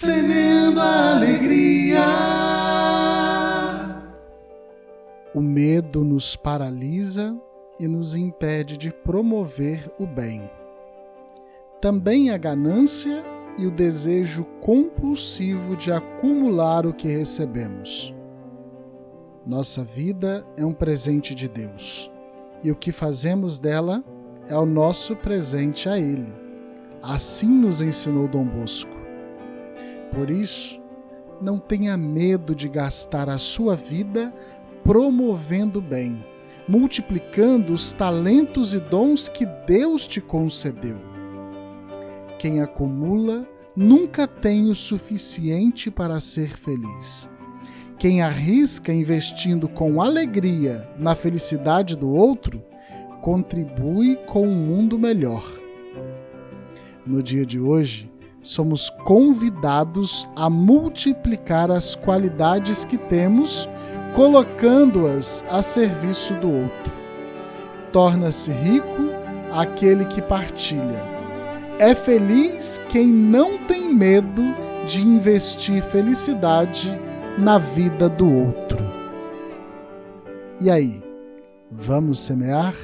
semeando a alegria. O medo nos paralisa e nos impede de promover o bem. Também a ganância e o desejo compulsivo de acumular o que recebemos. Nossa vida é um presente de Deus e o que fazemos dela é o nosso presente a Ele. Assim nos ensinou Dom Bosco. Por isso, não tenha medo de gastar a sua vida promovendo o bem, multiplicando os talentos e dons que Deus te concedeu. Quem acumula nunca tem o suficiente para ser feliz. Quem arrisca investindo com alegria na felicidade do outro, contribui com um mundo melhor. No dia de hoje, somos convidados a multiplicar as qualidades que temos, colocando-as a serviço do outro. Torna-se rico aquele que partilha. É feliz quem não tem medo de investir felicidade na vida do outro. E aí, vamos semear?